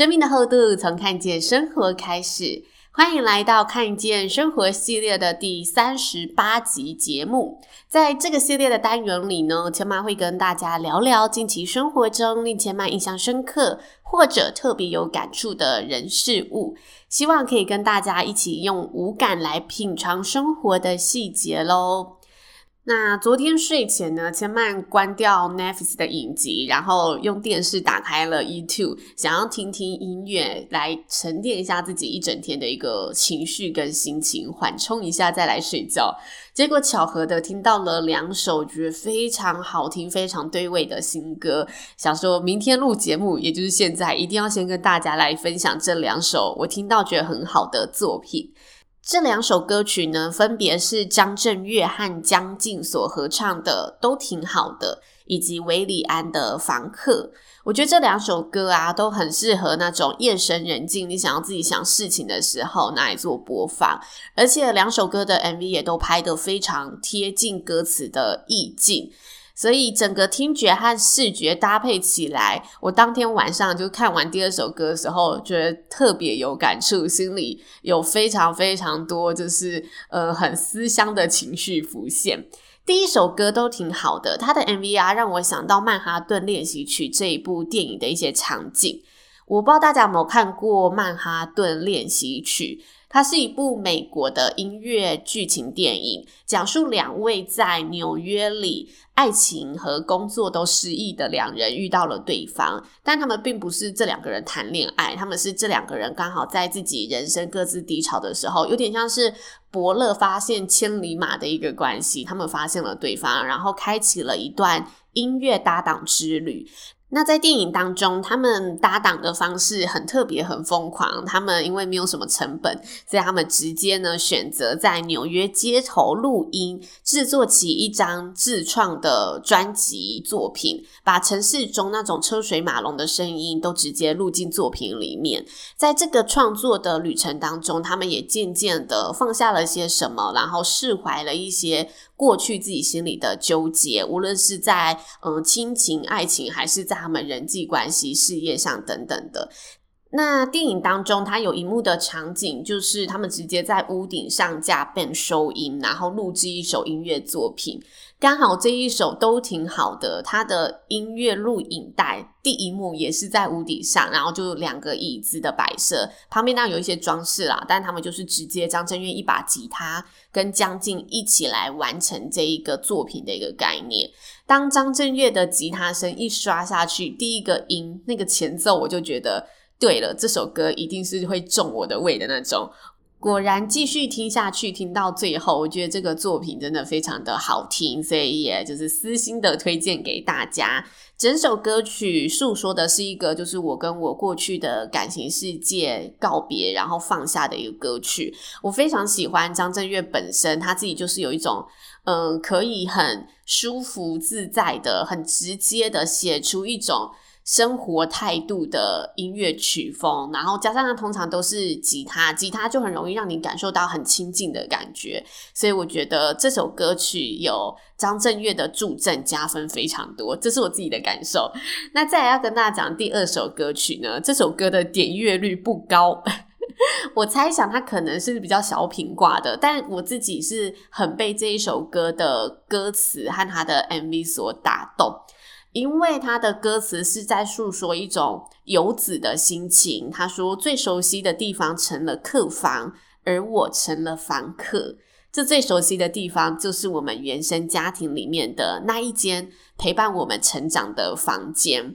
生命的厚度，从看见生活开始。欢迎来到看见生活系列的第三十八集节目。在这个系列的单元里呢，千妈会跟大家聊聊近期生活中令千妈印象深刻或者特别有感触的人事物，希望可以跟大家一起用五感来品尝生活的细节喽。那昨天睡前呢，千嫚关掉 Netflix 的影集，然后用电视打开了 YouTube，想要听听音乐来沉淀一下自己一整天的一个情绪跟心情，缓冲一下再来睡觉。结果巧合的听到了两首觉得非常好听、非常对味的新歌，想说明天录节目，也就是现在，一定要先跟大家来分享这两首我听到觉得很好的作品。这两首歌曲呢，分别是张震岳和江静所合唱的，都挺好的，以及韦礼安的《房客》。我觉得这两首歌啊，都很适合那种夜深人静，你想要自己想事情的时候拿来做播放。而且两首歌的 MV 也都拍得非常贴近歌词的意境。所以整个听觉和视觉搭配起来，我当天晚上就看完第二首歌的时候，觉得特别有感触，心里有非常非常多就是呃很思乡的情绪浮现。第一首歌都挺好的，它的 MV 啊让我想到《曼哈顿练习曲》这一部电影的一些场景。我不知道大家有没有看过《曼哈顿练习曲》。它是一部美国的音乐剧情电影，讲述两位在纽约里爱情和工作都失意的两人遇到了对方，但他们并不是这两个人谈恋爱，他们是这两个人刚好在自己人生各自低潮的时候，有点像是伯乐发现千里马的一个关系，他们发现了对方，然后开启了一段音乐搭档之旅。那在电影当中，他们搭档的方式很特别、很疯狂。他们因为没有什么成本，所以他们直接呢选择在纽约街头录音，制作起一张自创的专辑作品，把城市中那种车水马龙的声音都直接录进作品里面。在这个创作的旅程当中，他们也渐渐的放下了些什么，然后释怀了一些。过去自己心里的纠结，无论是在嗯亲情、爱情，还是在他们人际关系、事业上等等的。那电影当中，它有一幕的场景，就是他们直接在屋顶上架 band 收音，然后录制一首音乐作品。刚好这一首都挺好的，它的音乐录影带第一幕也是在屋顶上，然后就两个椅子的摆设，旁边当然有一些装饰啦，但他们就是直接张震岳一把吉他跟江静一起来完成这一个作品的一个概念。当张震岳的吉他声一刷下去，第一个音那个前奏，我就觉得。对了，这首歌一定是会中我的胃的那种。果然，继续听下去，听到最后，我觉得这个作品真的非常的好听，所以也就是私心的推荐给大家。整首歌曲诉说的是一个，就是我跟我过去的感情世界告别，然后放下的一个歌曲。我非常喜欢张震岳本身，他自己就是有一种，嗯、可以很舒服自在的、很直接的写出一种。生活态度的音乐曲风，然后加上它通常都是吉他，吉他就很容易让你感受到很亲近的感觉，所以我觉得这首歌曲有张震岳的助阵加分非常多，这是我自己的感受。那再来要跟大家讲第二首歌曲呢，这首歌的点阅率不高，我猜想它可能是比较小品挂的，但我自己是很被这一首歌的歌词和它的 MV 所打动。因为他的歌词是在诉说一种游子的心情。他说：“最熟悉的地方成了客房，而我成了房客。这最熟悉的地方，就是我们原生家庭里面的那一间陪伴我们成长的房间。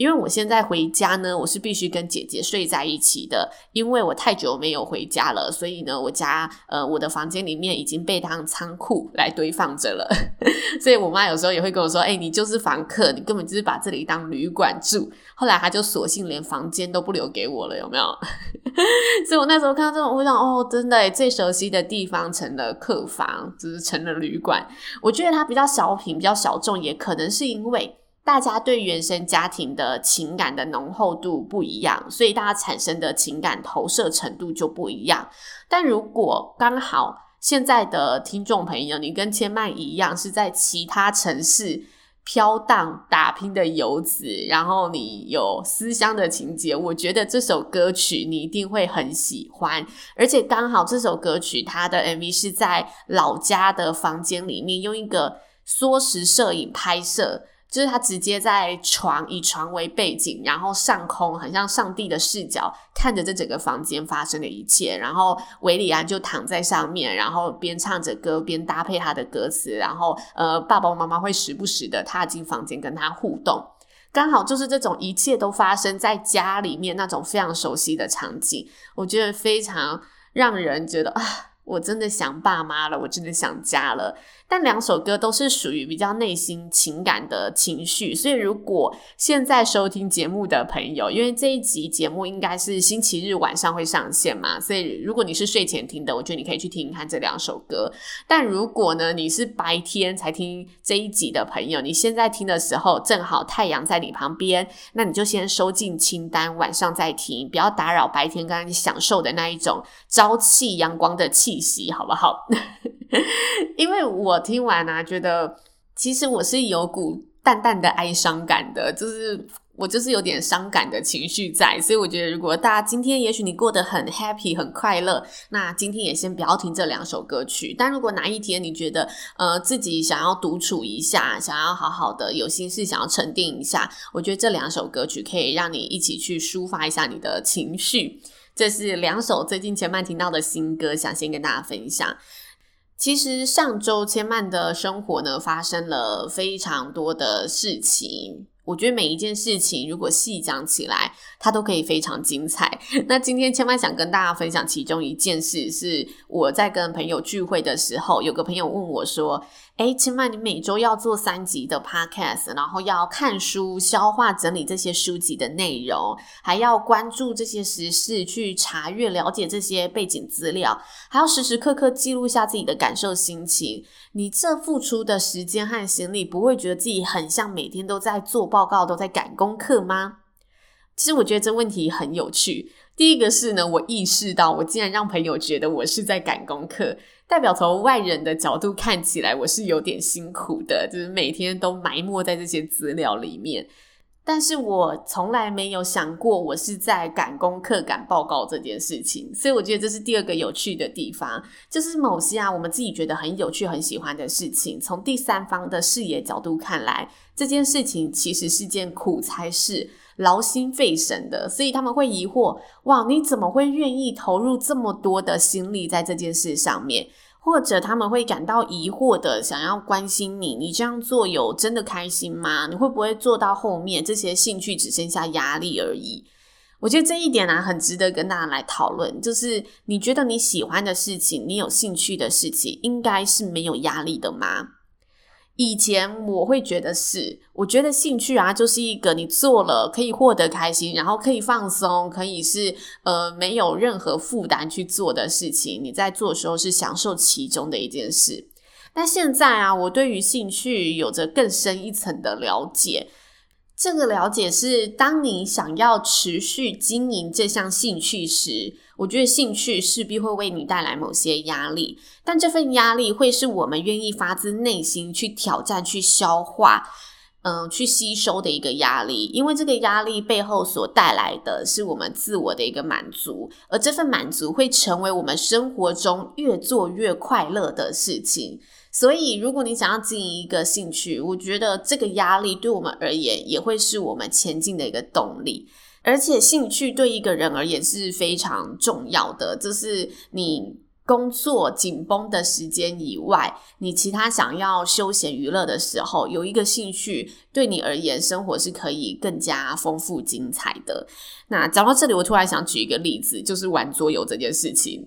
因为我现在回家呢，我是必须跟姐姐睡在一起的，因为我太久没有回家了，所以呢，我家呃我的房间里面已经被当仓库来堆放着了，所以我妈有时候也会跟我说：“哎、你就是房客，你根本就是把这里当旅馆住。”后来她就索性连房间都不留给我了，有没有？所以我那时候看到这种，我想哦，真的，最熟悉的地方成了客房，就是成了旅馆。我觉得它比较小品，比较小众，也可能是因为。大家对原生家庭的情感的浓厚度不一样，所以大家产生的情感投射程度就不一样。但如果刚好现在的听众朋友，你跟千曼一样是在其他城市飘荡打拼的游子，然后你有思乡的情节，我觉得这首歌曲你一定会很喜欢。而且刚好这首歌曲它的 MV 是在老家的房间里面用一个缩时摄影拍摄。就是他直接在床，以床为背景，然后上空很像上帝的视角，看着这整个房间发生的一切。然后韦礼安就躺在上面，然后边唱着歌，边搭配他的歌词。然后呃，爸爸妈妈会时不时的踏进房间跟他互动。刚好就是这种一切都发生在家里面那种非常熟悉的场景，我觉得非常让人觉得啊，我真的想爸妈了，我真的想家了。但两首歌都是属于比较内心情感的情绪，所以如果现在收听节目的朋友，因为这一集节目应该是星期日晚上会上线嘛，所以如果你是睡前听的，我觉得你可以去听一看这两首歌。但如果呢，你是白天才听这一集的朋友，你现在听的时候正好太阳在你旁边，那你就先收进清单，晚上再听，不要打扰白天刚刚你享受的那一种朝气阳光的气息，好不好？因为我听完啊，觉得其实我是有股淡淡的哀伤感的，就是我就是有点伤感的情绪在，所以我觉得如果大家今天也许你过得很 happy 很快乐，那今天也先不要听这两首歌曲。但如果哪一天你觉得呃自己想要独处一下，想要好好的有心事，想要沉淀一下，我觉得这两首歌曲可以让你一起去抒发一下你的情绪。这是两首最近千曼听到的新歌，想先跟大家分享。其实上周千曼的生活呢，发生了非常多的事情。我觉得每一件事情如果细讲起来，它都可以非常精彩。那今天千曼想跟大家分享其中一件事，是我在跟朋友聚会的时候，有个朋友问我说。诶，起码，你每周要做三集的 podcast，然后要看书、消化、整理这些书籍的内容，还要关注这些时事，去查阅、了解这些背景资料，还要时时刻刻记录下自己的感受、心情。你这付出的时间和心力，不会觉得自己很像每天都在做报告、都在赶功课吗？其实我觉得这问题很有趣。第一个是呢，我意识到我竟然让朋友觉得我是在赶功课。代表从外人的角度看起来，我是有点辛苦的，就是每天都埋没在这些资料里面。但是我从来没有想过，我是在赶功课、赶报告这件事情。所以我觉得这是第二个有趣的地方，就是某些啊，我们自己觉得很有趣、很喜欢的事情，从第三方的视野角度看来，这件事情其实是件苦差事。劳心费神的，所以他们会疑惑：哇，你怎么会愿意投入这么多的心力在这件事上面？或者他们会感到疑惑的，想要关心你，你这样做有真的开心吗？你会不会做到后面这些兴趣只剩下压力而已？我觉得这一点呢、啊，很值得跟大家来讨论。就是你觉得你喜欢的事情，你有兴趣的事情，应该是没有压力的吗？以前我会觉得是，我觉得兴趣啊，就是一个你做了可以获得开心，然后可以放松，可以是呃没有任何负担去做的事情。你在做的时候是享受其中的一件事。但现在啊，我对于兴趣有着更深一层的了解。这个了解是，当你想要持续经营这项兴趣时，我觉得兴趣势必会为你带来某些压力，但这份压力会是我们愿意发自内心去挑战、去消化、嗯，去吸收的一个压力，因为这个压力背后所带来的是我们自我的一个满足，而这份满足会成为我们生活中越做越快乐的事情。所以，如果你想要经营一个兴趣，我觉得这个压力对我们而言也会是我们前进的一个动力。而且，兴趣对一个人而言是非常重要的，就是你工作紧绷的时间以外，你其他想要休闲娱乐的时候，有一个兴趣，对你而言，生活是可以更加丰富精彩的。那讲到这里，我突然想举一个例子，就是玩桌游这件事情，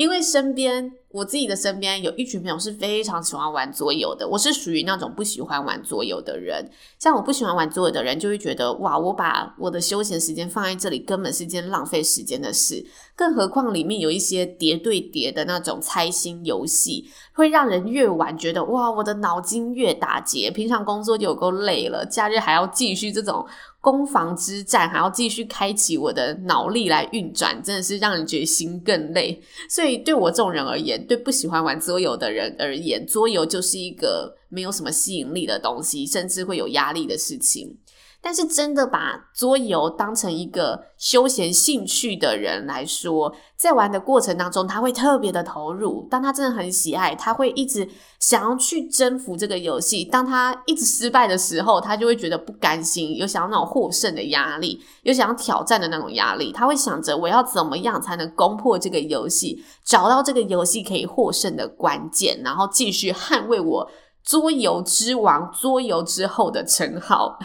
因为身边。我自己的身边有一群朋友是非常喜欢玩桌游的，我是属于那种不喜欢玩桌游的人。像我不喜欢玩桌游的人，就会觉得哇，我把我的休闲时间放在这里，根本是件浪费时间的事。更何况里面有一些叠对叠的那种猜心游戏，会让人越玩觉得哇，我的脑筋越打结。平常工作就有够累了，假日还要继续这种。攻防之战，还要继续开启我的脑力来运转，真的是让人觉得心更累。所以对我这种人而言，对不喜欢玩桌游的人而言，桌游就是一个没有什么吸引力的东西，甚至会有压力的事情。但是，真的把桌游当成一个休闲兴趣的人来说，在玩的过程当中，他会特别的投入。当他真的很喜爱，他会一直想要去征服这个游戏。当他一直失败的时候，他就会觉得不甘心，有想要那种获胜的压力，有想要挑战的那种压力。他会想着我要怎么样才能攻破这个游戏，找到这个游戏可以获胜的关键，然后继续捍卫我桌游之王、桌游之后的称号。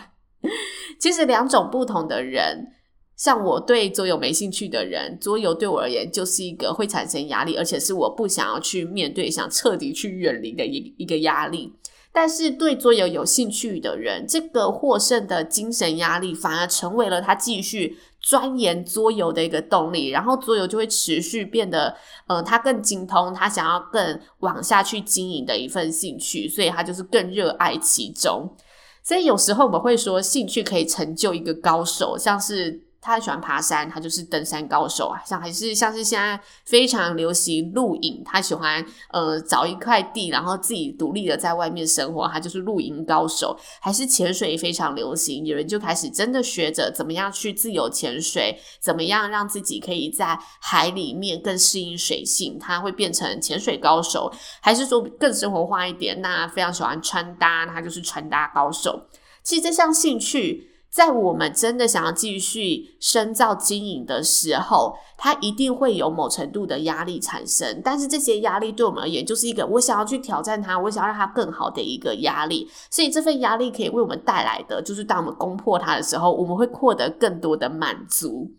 其实两种不同的人，像我对桌游没兴趣的人，桌游对我而言就是一个会产生压力，而且是我不想要去面对、想彻底去远离的一一个压力。但是对桌游有兴趣的人，这个获胜的精神压力反而成为了他继续钻研桌游的一个动力，然后桌游就会持续变得，呃，他更精通，他想要更往下去经营的一份兴趣，所以他就是更热爱其中。所以有时候我们会说，兴趣可以成就一个高手，像是。他喜欢爬山，他就是登山高手啊。像还是像是现在非常流行露营，他喜欢呃找一块地，然后自己独立的在外面生活，他就是露营高手。还是潜水非常流行，有人就开始真的学着怎么样去自由潜水，怎么样让自己可以在海里面更适应水性，他会变成潜水高手。还是说更生活化一点，那非常喜欢穿搭，他就是穿搭高手。其实这项兴趣。在我们真的想要继续深造经营的时候，它一定会有某程度的压力产生。但是这些压力对我们而言，就是一个我想要去挑战它，我想要让它更好的一个压力。所以这份压力可以为我们带来的，就是当我们攻破它的时候，我们会获得更多的满足。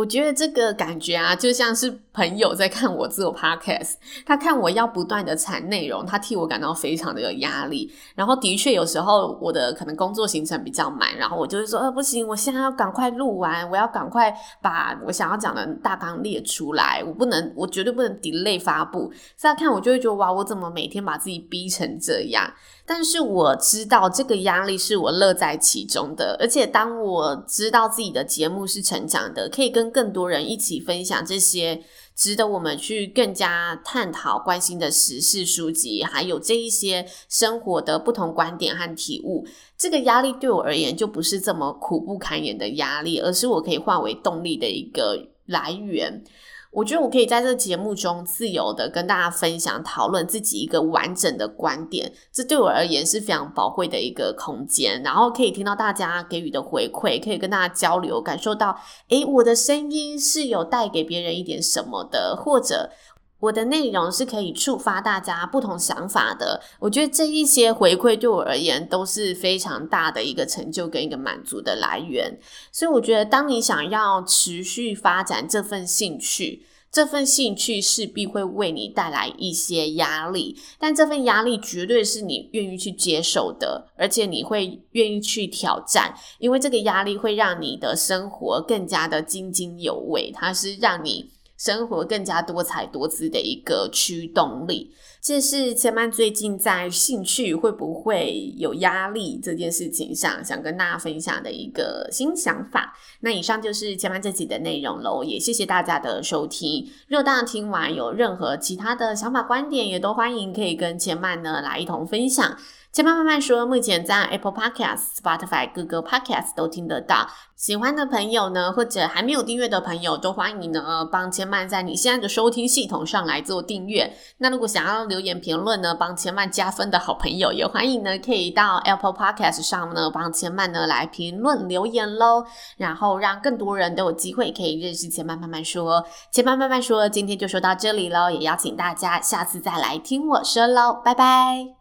我觉得这个感觉啊，就像是朋友在看我做 podcast，他看我要不断的产内容，他替我感到非常的有压力。然后的确有时候我的可能工作行程比较满，然后我就会说，呃，不行，我现在要赶快录完，我要赶快把我想要讲的大纲列出来，我不能，我绝对不能 delay 发布。再看我就会觉得，哇，我怎么每天把自己逼成这样？但是我知道这个压力是我乐在其中的，而且当我知道自己的节目是成长的，可以跟更多人一起分享这些值得我们去更加探讨、关心的时事书籍，还有这一些生活的不同观点和体悟，这个压力对我而言就不是这么苦不堪言的压力，而是我可以化为动力的一个来源。我觉得我可以在这个节目中自由的跟大家分享、讨论自己一个完整的观点，这对我而言是非常宝贵的一个空间。然后可以听到大家给予的回馈，可以跟大家交流，感受到，诶，我的声音是有带给别人一点什么的，或者。我的内容是可以触发大家不同想法的，我觉得这一些回馈对我而言都是非常大的一个成就跟一个满足的来源。所以我觉得，当你想要持续发展这份兴趣，这份兴趣势必会为你带来一些压力，但这份压力绝对是你愿意去接受的，而且你会愿意去挑战，因为这个压力会让你的生活更加的津津有味，它是让你。生活更加多彩多姿的一个驱动力，这是千曼最近在兴趣会不会有压力这件事情上，想跟大家分享的一个新想法。那以上就是千曼这集的内容喽，也谢谢大家的收听。若大家听完有任何其他的想法观点，也都欢迎可以跟千曼呢来一同分享。千曼慢慢说，目前在 Apple Podcast、Spotify、Google Podcast 都听得到。喜欢的朋友呢，或者还没有订阅的朋友，都欢迎呢帮千曼在你现在的收听系统上来做订阅。那如果想要留言评论呢，帮千曼加分的好朋友，也欢迎呢可以到 Apple Podcast 上呢帮千曼呢来评论留言喽，然后让更多人都有机会可以认识千曼慢慢说。千曼慢慢说，今天就说到这里喽，也邀请大家下次再来听我说喽，拜拜。